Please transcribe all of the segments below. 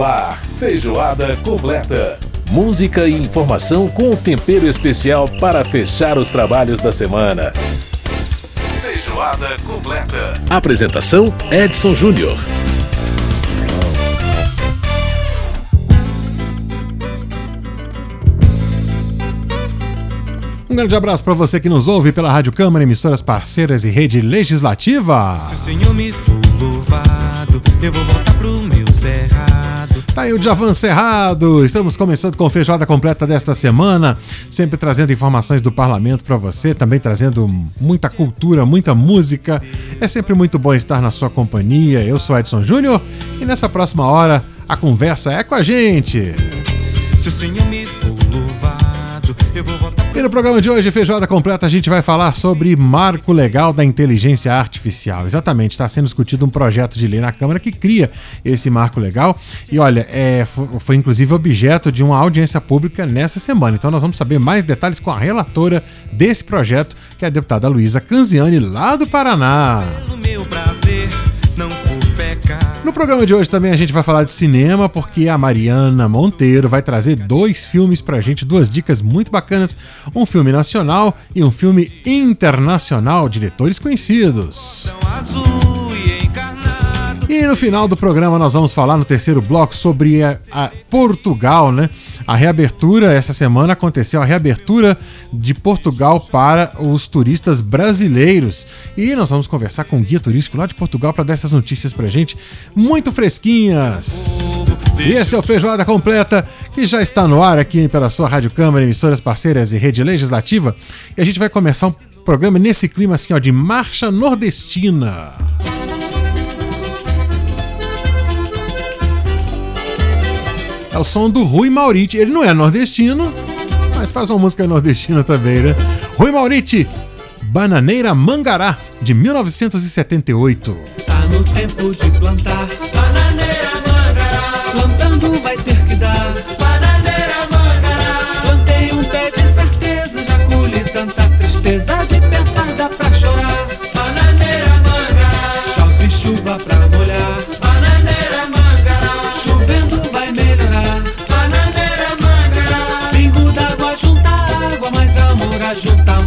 No ar, feijoada completa. Música e informação com tempero especial para fechar os trabalhos da semana. Feijoada completa. Apresentação: Edson Júnior. Um grande abraço para você que nos ouve pela Rádio Câmara, emissoras parceiras e rede legislativa. Se o Senhor me for louvado, eu vou voltar pro meu cerrado. Tá aí o Javan Cerrado. Estamos começando com a feijoada completa desta semana, sempre trazendo informações do parlamento para você, também trazendo muita cultura, muita música. É sempre muito bom estar na sua companhia. Eu sou Edson Júnior e nessa próxima hora a conversa é com a gente. Se o Senhor me E no programa de hoje, Feijoada Completa, a gente vai falar sobre marco legal da inteligência artificial. Exatamente, está sendo discutido um projeto de lei na Câmara que cria esse marco legal. E olha, é, fo- foi, inclusive objeto de uma audiência pública nessa semana. Então nós vamos saber mais detalhes com a relatora desse projeto, que é a deputada Luísa Canziani, lá do Paraná. meu No programa de hoje também a gente vai falar de cinema, porque a Mariana Monteiro vai trazer dois filmes pra gente, duas dicas muito bacanas: um filme nacional e um filme internacional, diretores conhecidos. E. E no final do programa nós vamos falar no terceiro bloco sobre a, a Portugal, né? A reabertura, essa semana aconteceu a reabertura de Portugal para os turistas brasileiros. E nós vamos conversar com um guia turístico lá de Portugal para dar essas notícias pra gente, muito fresquinhas. E esse é o Feijoada Completa, que já está no ar aqui pela sua Rádio Câmara, emissoras parceiras e rede legislativa. E a gente vai começar um programa nesse clima assim, ó, de marcha nordestina. É o som do Rui Mauriti. Ele não é nordestino, mas faz uma música nordestina também, né? Rui Mauriti, Bananeira Mangará, de 1978. Tá no tempo de plantar. Amor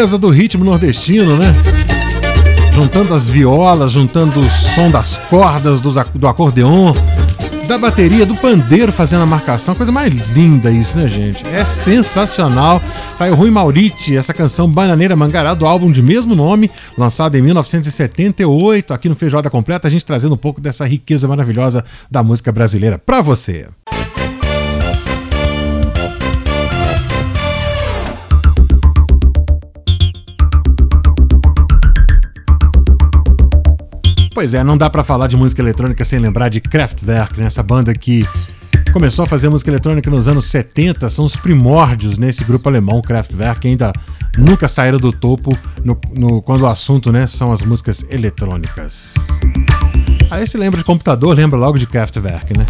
beleza do ritmo nordestino, né? Juntando as violas, juntando o som das cordas, do, do acordeon, da bateria, do pandeiro fazendo a marcação. Coisa mais linda isso, né, gente? É sensacional. Tá aí o Rui Mauriti, essa canção Bananeira Mangará, do álbum de mesmo nome, lançado em 1978, aqui no Feijoada Completa, a gente trazendo um pouco dessa riqueza maravilhosa da música brasileira pra você. Pois é, não dá para falar de música eletrônica sem lembrar de Kraftwerk, né? essa banda que começou a fazer música eletrônica nos anos 70, são os primórdios nesse grupo alemão, Kraftwerk, que ainda nunca saíram do topo no, no, quando o assunto né, são as músicas eletrônicas. Aí se lembra de computador, lembra logo de Kraftwerk, né?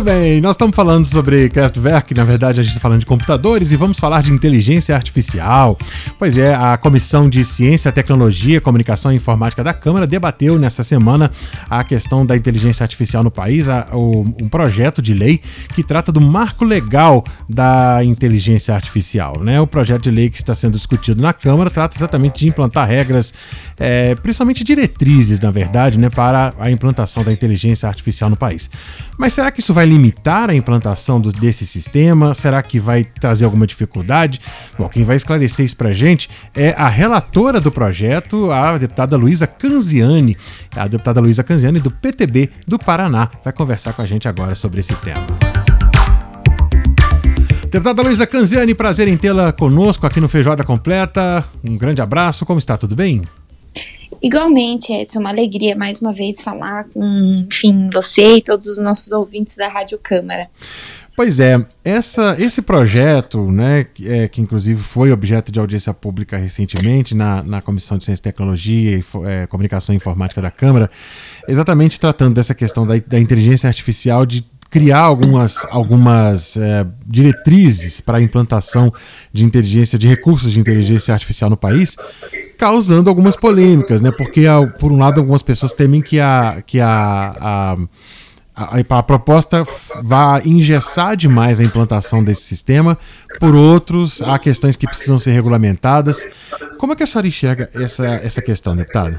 Muito bem, nós estamos falando sobre Kraftwerk, na verdade a gente está falando de computadores e vamos falar de inteligência artificial. Pois é, a Comissão de Ciência, Tecnologia, Comunicação e Informática da Câmara debateu nessa semana a questão da inteligência artificial no país, a, o, um projeto de lei que trata do marco legal da inteligência artificial. Né? O projeto de lei que está sendo discutido na Câmara trata exatamente de implantar regras, é, principalmente diretrizes, na verdade, né, para a implantação da inteligência artificial no país. Mas será que isso vai limitar a implantação do, desse sistema? Será que vai trazer alguma dificuldade? Bom, quem vai esclarecer isso pra gente é a relatora do projeto, a deputada Luísa Canziani, a deputada Luísa Canziani do PTB do Paraná, vai conversar com a gente agora sobre esse tema. Deputada Luísa Canziani, prazer em tê-la conosco aqui no Feijoada Completa. Um grande abraço, como está? Tudo bem? Igualmente, Edson, uma alegria mais uma vez falar com, enfim, você e todos os nossos ouvintes da Rádio Câmara. Pois é, essa, esse projeto, né, é, que inclusive foi objeto de audiência pública recentemente na, na Comissão de Ciência e Tecnologia e é, Comunicação e Informática da Câmara, exatamente tratando dessa questão da, da inteligência artificial de criar algumas, algumas é, diretrizes para a implantação de inteligência, de recursos de inteligência artificial no país, causando algumas polêmicas, né? Porque, por um lado, algumas pessoas temem que a, que a, a a, a, proposta vá engessar demais a implantação desse sistema, por outros, há questões que precisam ser regulamentadas. Como é que a senhora enxerga essa, essa questão, deputada?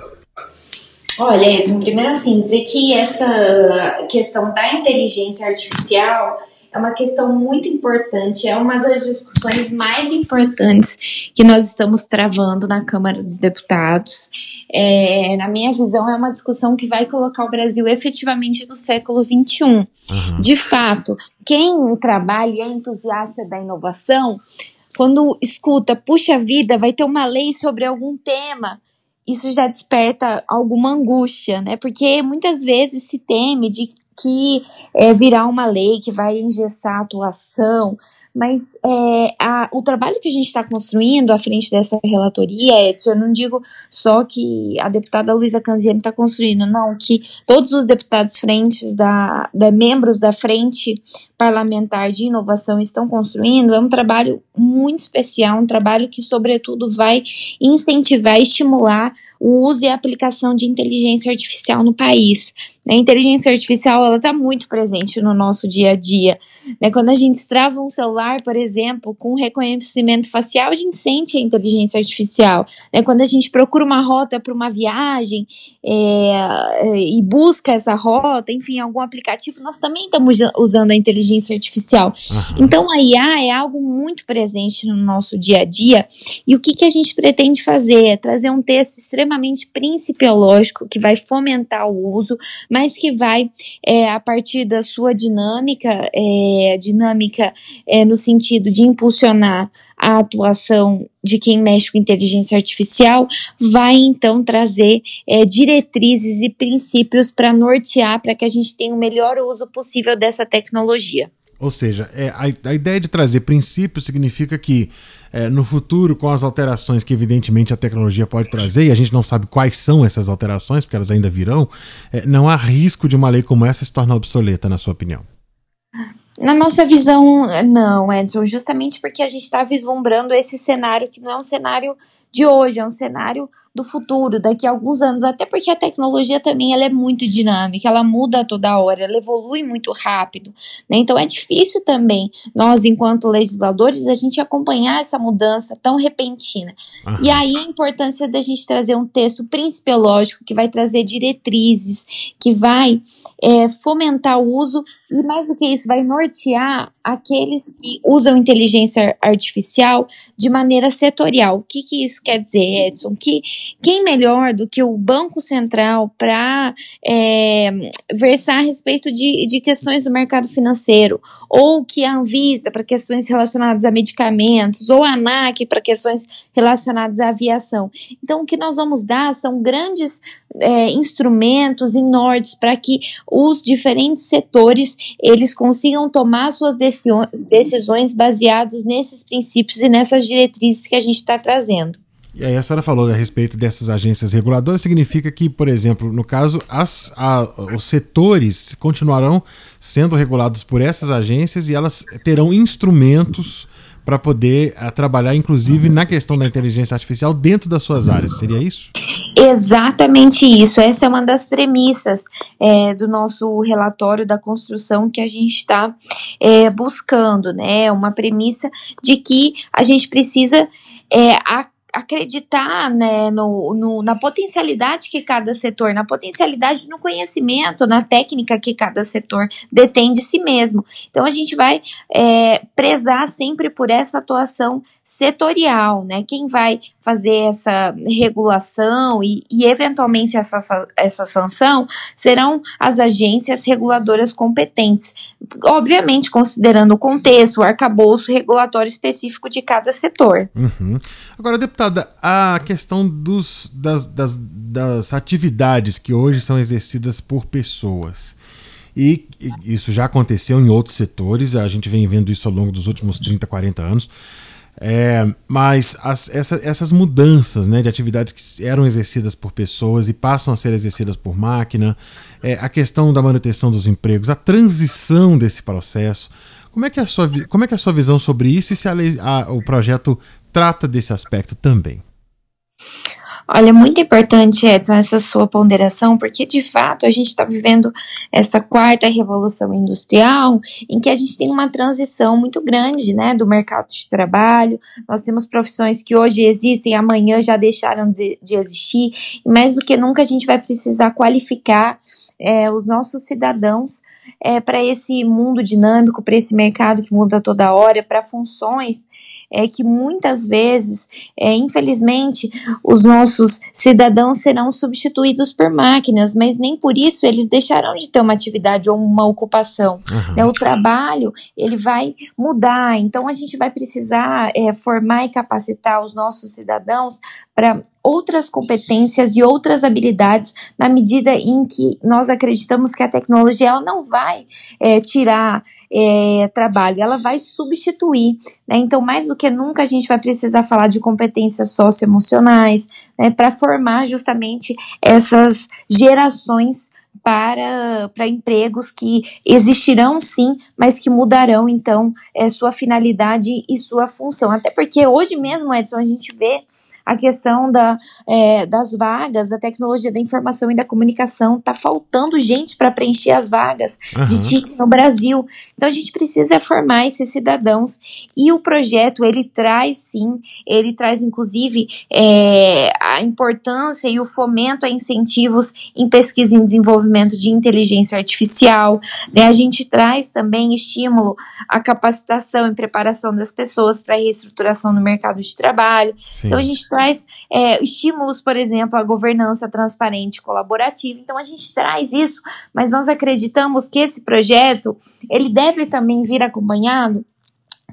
Olha, Edson, primeiro assim, dizer que essa questão da inteligência artificial é uma questão muito importante, é uma das discussões mais importantes que nós estamos travando na Câmara dos Deputados. É, na minha visão, é uma discussão que vai colocar o Brasil efetivamente no século XXI. Uhum. De fato, quem trabalha e é entusiasta da inovação, quando escuta, puxa vida, vai ter uma lei sobre algum tema isso já desperta alguma angústia, né? Porque muitas vezes se teme de que é, virar uma lei que vai engessar a atuação, mas é, a, o trabalho que a gente está construindo à frente dessa relatoria, Edson, eu não digo só que a deputada Luísa Canziani está construindo, não, que todos os deputados frentes da, da membros da frente parlamentar de inovação estão construindo, é um trabalho muito especial, um trabalho que, sobretudo, vai incentivar estimular o uso e a aplicação de inteligência artificial no país. A inteligência artificial ela está muito presente no nosso dia a dia. Né? Quando a gente extrava um celular, por exemplo, com reconhecimento facial, a gente sente a inteligência artificial. Né? Quando a gente procura uma rota para uma viagem é, e busca essa rota, enfim, algum aplicativo, nós também estamos usando a inteligência inteligência artificial. Uhum. Então, a IA é algo muito presente no nosso dia a dia. E o que, que a gente pretende fazer? É trazer um texto extremamente principiológico que vai fomentar o uso, mas que vai, é, a partir da sua dinâmica, é, dinâmica é, no sentido de impulsionar a atuação de quem mexe com inteligência artificial, vai então trazer é, diretrizes e princípios para nortear para que a gente tenha o melhor uso possível dessa tecnologia. Ou seja, é, a, a ideia de trazer princípios significa que é, no futuro, com as alterações que evidentemente a tecnologia pode trazer, e a gente não sabe quais são essas alterações, porque elas ainda virão, é, não há risco de uma lei como essa se tornar obsoleta, na sua opinião. Na nossa visão, não, Edson, justamente porque a gente está vislumbrando esse cenário que não é um cenário de hoje, é um cenário do futuro, daqui a alguns anos, até porque a tecnologia também ela é muito dinâmica, ela muda toda hora, ela evolui muito rápido, né? Então é difícil também nós, enquanto legisladores, a gente acompanhar essa mudança tão repentina. Uhum. E aí a importância da gente trazer um texto principiológico que vai trazer diretrizes, que vai é, fomentar o uso e mais do que isso, vai nortear aqueles que usam inteligência artificial de maneira setorial. O que, que isso quer dizer, Edson? Que quem melhor do que o Banco Central para é, versar a respeito de, de questões do mercado financeiro, ou que a Anvisa para questões relacionadas a medicamentos, ou a ANAC para questões relacionadas à aviação. Então, o que nós vamos dar são grandes é, instrumentos e nortes para que os diferentes setores eles consigam tomar suas decisões baseados nesses princípios e nessas diretrizes que a gente está trazendo. E aí a senhora falou a respeito dessas agências reguladoras, significa que, por exemplo, no caso, as, a, os setores continuarão sendo regulados por essas agências e elas terão instrumentos para poder a, eh, trabalhar, inclusive, na questão da inteligência artificial dentro das suas áreas. Seria isso? Exatamente isso. Essa é uma das premissas é, do nosso relatório da construção que a gente está é, buscando, né? Uma premissa de que a gente precisa é, a acreditar né, no, no, na potencialidade que cada setor, na potencialidade no conhecimento, na técnica que cada setor detém de si mesmo. Então a gente vai é, prezar sempre por essa atuação setorial, né? Quem vai fazer essa regulação e, e eventualmente essa, essa sanção serão as agências reguladoras competentes, obviamente considerando o contexto, o arcabouço regulatório específico de cada setor. Uhum. Agora, a questão dos, das, das, das atividades que hoje são exercidas por pessoas. E isso já aconteceu em outros setores, a gente vem vendo isso ao longo dos últimos 30, 40 anos. É, mas as, essa, essas mudanças né, de atividades que eram exercidas por pessoas e passam a ser exercidas por máquina, é, a questão da manutenção dos empregos, a transição desse processo. Como é que é a sua, como é que é a sua visão sobre isso e se a a, o projeto trata desse aspecto também? Olha, muito importante, Edson, essa sua ponderação, porque de fato a gente está vivendo essa quarta revolução industrial, em que a gente tem uma transição muito grande, né, do mercado de trabalho. Nós temos profissões que hoje existem, amanhã já deixaram de, de existir, e mais do que nunca a gente vai precisar qualificar é, os nossos cidadãos é, para esse mundo dinâmico, para esse mercado que muda toda hora, para funções é, que muitas vezes, é, infelizmente, os nossos cidadãos serão substituídos por máquinas, mas nem por isso eles deixarão de ter uma atividade ou uma ocupação. Uhum. Né? O trabalho ele vai mudar, então a gente vai precisar é, formar e capacitar os nossos cidadãos para outras competências e outras habilidades na medida em que nós acreditamos que a tecnologia ela não vai é, tirar é, trabalho, ela vai substituir. Né? Então, mais do que nunca, a gente vai precisar falar de competências socioemocionais né, para formar justamente essas gerações para, para empregos que existirão sim, mas que mudarão então é, sua finalidade e sua função. Até porque hoje mesmo, Edson, a gente vê a questão da, é, das vagas, da tecnologia da informação e da comunicação. Está faltando gente para preencher as vagas uhum. de TIC no Brasil. Então a gente precisa formar esses cidadãos. E o projeto, ele traz sim, ele traz inclusive é, a importância e o fomento a incentivos em pesquisa e desenvolvimento de inteligência artificial. Né? A gente traz também estímulo à capacitação e preparação das pessoas para a reestruturação no mercado de trabalho. Sim. Então a gente traz é, estímulos, por exemplo, à governança transparente e colaborativa. Então a gente traz isso, mas nós acreditamos que esse projeto ele deve também vir acompanhado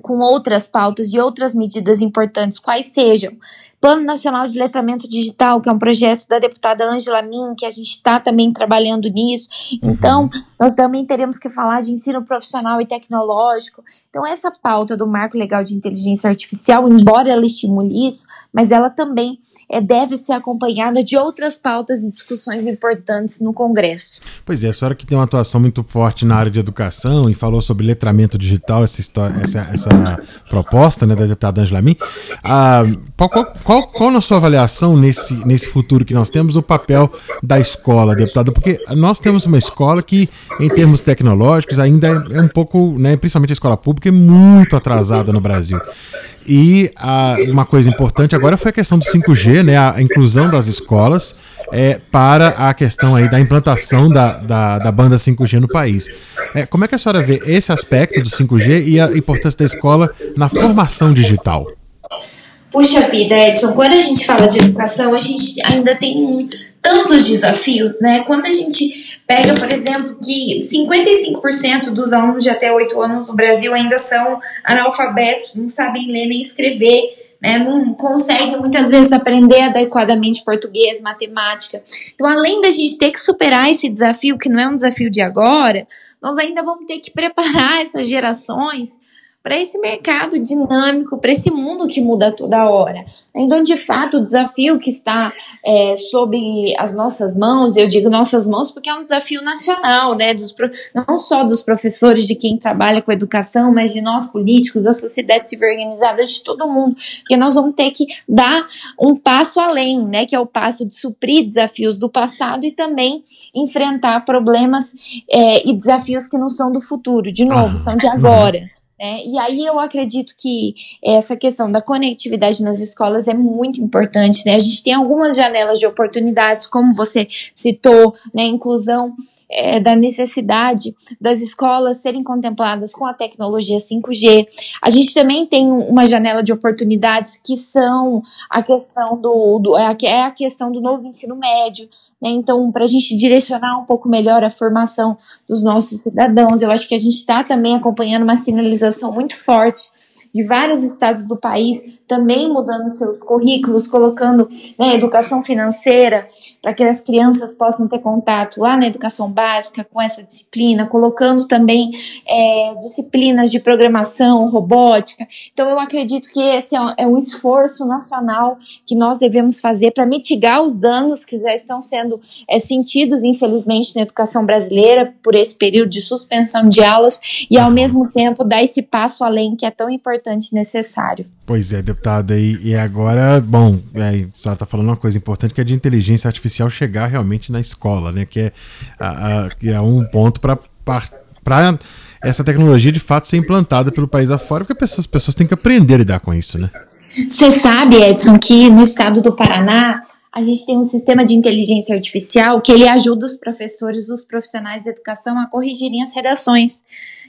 com outras pautas e outras medidas importantes, quais sejam Plano Nacional de Letramento Digital, que é um projeto da deputada Angela Min, que a gente está também trabalhando nisso. Uhum. Então, nós também teremos que falar de ensino profissional e tecnológico. Então, essa pauta do marco legal de inteligência artificial, embora ela estimule isso, mas ela também é, deve ser acompanhada de outras pautas e discussões importantes no Congresso. Pois é, a senhora que tem uma atuação muito forte na área de educação e falou sobre letramento digital, essa, história, essa, essa proposta né, da deputada Angela Min. Ah, qual, qual, qual, na sua avaliação nesse, nesse futuro que nós temos o papel da escola, deputada? Porque nós temos uma escola que, em termos tecnológicos, ainda é, é um pouco, né, principalmente a escola pública, é muito atrasada no Brasil. E a, uma coisa importante agora foi a questão do 5G, né, a inclusão das escolas é, para a questão aí da implantação da, da, da banda 5G no país. É, como é que a senhora vê esse aspecto do 5G e a importância da escola na formação digital? Puxa vida, Edson, quando a gente fala de educação, a gente ainda tem tantos desafios, né? Quando a gente pega, por exemplo, que 55% dos alunos de até 8 anos no Brasil ainda são analfabetos, não sabem ler nem escrever. Né, não conseguem muitas vezes aprender adequadamente português, matemática. Então, além da gente ter que superar esse desafio, que não é um desafio de agora, nós ainda vamos ter que preparar essas gerações para esse mercado dinâmico, para esse mundo que muda toda hora. Então, de fato, o desafio que está é, sob as nossas mãos, eu digo nossas mãos porque é um desafio nacional, né? Dos, não só dos professores, de quem trabalha com educação, mas de nós políticos, da sociedade civil organizada, de todo mundo, porque nós vamos ter que dar um passo além, né? Que é o passo de suprir desafios do passado e também enfrentar problemas é, e desafios que não são do futuro, de novo, são de agora. Né? E aí eu acredito que essa questão da conectividade nas escolas é muito importante. Né? A gente tem algumas janelas de oportunidades, como você citou, né? inclusão é, da necessidade das escolas serem contempladas com a tecnologia 5G. A gente também tem uma janela de oportunidades que são a questão do, do é, é a questão do novo ensino médio. Né? Então, para a gente direcionar um pouco melhor a formação dos nossos cidadãos, eu acho que a gente está também acompanhando uma sinalização muito forte de vários estados do país também mudando seus currículos, colocando né, educação financeira para que as crianças possam ter contato lá na educação básica com essa disciplina, colocando também é, disciplinas de programação, robótica. Então, eu acredito que esse é um esforço nacional que nós devemos fazer para mitigar os danos que já estão sendo é, sentidos, infelizmente, na educação brasileira por esse período de suspensão de aulas e, ao mesmo tempo, dar esse passo além que é tão importante e necessário. Pois é, deputada, e, e agora, bom, é, a senhora está falando uma coisa importante que é de inteligência artificial chegar realmente na escola, né? Que é, a, a, que é um ponto para essa tecnologia de fato ser implantada pelo país afora, porque as pessoas, as pessoas têm que aprender a lidar com isso, né? Você sabe, Edson, que no estado do Paraná a gente tem um sistema de inteligência artificial que ele ajuda os professores, os profissionais de educação a corrigirem as redações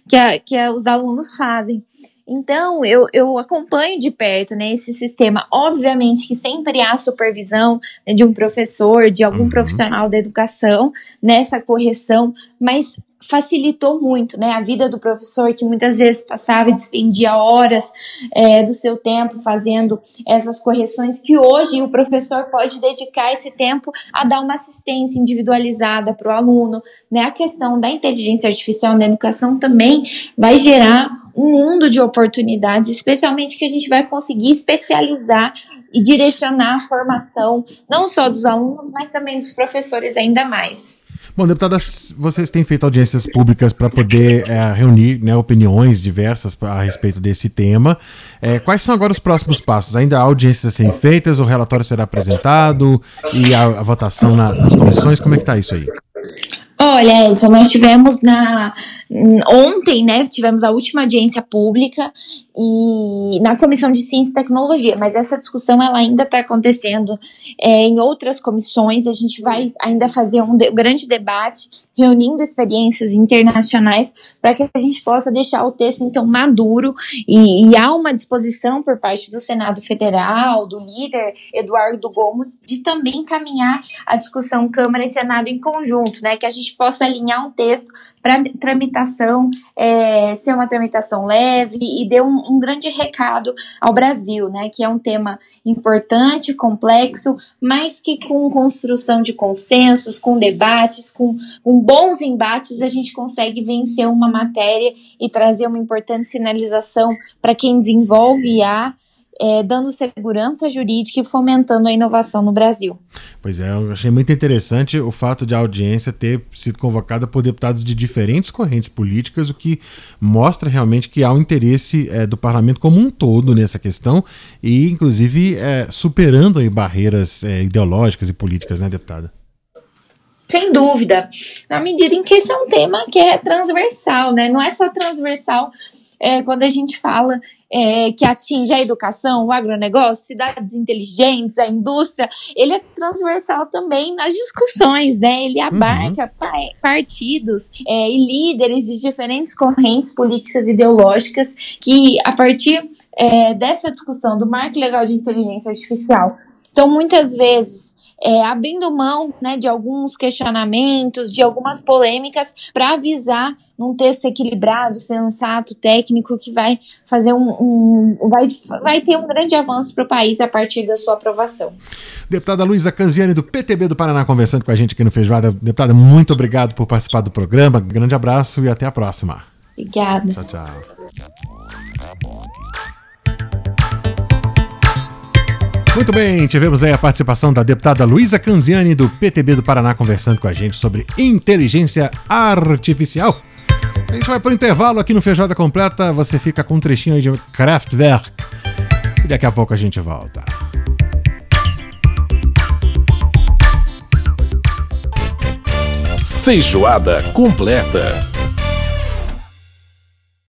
que, a, que a, os alunos fazem. Então, eu, eu acompanho de perto né, esse sistema. Obviamente que sempre há supervisão né, de um professor, de algum uhum. profissional da educação nessa correção, mas facilitou muito né, a vida do professor, que muitas vezes passava e despendia horas é, do seu tempo fazendo essas correções, que hoje o professor pode dedicar esse tempo a dar uma assistência individualizada para o aluno. Né? A questão da inteligência artificial na educação também vai gerar um mundo de oportunidades, especialmente que a gente vai conseguir especializar e direcionar a formação, não só dos alunos, mas também dos professores ainda mais. Bom, deputadas, vocês têm feito audiências públicas para poder é, reunir né, opiniões diversas a respeito desse tema. É, quais são agora os próximos passos? Ainda há audiências a serem feitas, o relatório será apresentado e a, a votação na, nas comissões? Como é que está isso aí? Olha, Edson, nós tivemos na ontem, né, tivemos a última audiência pública e na comissão de ciência e tecnologia, mas essa discussão ela ainda está acontecendo é, em outras comissões. A gente vai ainda fazer um, de, um grande debate reunindo experiências internacionais para que a gente possa deixar o texto então maduro e, e, há uma disposição por parte do Senado Federal, do líder Eduardo Gomes, de também encaminhar a discussão Câmara e Senado em conjunto, né, que a gente possa alinhar um texto para tramitação é, ser uma tramitação leve e dê um, um grande recado ao Brasil, né, que é um tema importante, complexo, mas que com construção de consensos, com debates, com, com bons embates a gente consegue vencer uma matéria e trazer uma importante sinalização para quem desenvolve IA é, dando segurança jurídica e fomentando a inovação no Brasil. Pois é, eu achei muito interessante o fato de a audiência ter sido convocada por deputados de diferentes correntes políticas, o que mostra realmente que há um interesse é, do parlamento como um todo nessa questão e, inclusive, é, superando aí, barreiras é, ideológicas e políticas, né, deputada? Sem dúvida, na medida em que esse é um tema que é transversal, né? Não é só transversal é, quando a gente fala é, que atinge a educação, o agronegócio, cidades inteligentes, a indústria, ele é transversal também nas discussões, né? Ele abarca uhum. partidos é, e líderes de diferentes correntes políticas e ideológicas que, a partir é, dessa discussão do marco legal de inteligência artificial, então muitas vezes é, abrindo mão né, de alguns questionamentos, de algumas polêmicas, para avisar num texto equilibrado, sensato, técnico, que vai fazer um, um vai, vai ter um grande avanço para o país a partir da sua aprovação. Deputada Luísa Canziani, do PTB do Paraná, conversando com a gente aqui no Feijoada. Deputada, muito obrigado por participar do programa. Grande abraço e até a próxima. Obrigada. Tchau, tchau. Muito bem, tivemos aí a participação da deputada Luísa Canziani, do PTB do Paraná, conversando com a gente sobre inteligência artificial. A gente vai para o intervalo aqui no Feijoada Completa, você fica com um trechinho aí de Kraftwerk. E daqui a pouco a gente volta. Feijoada Completa.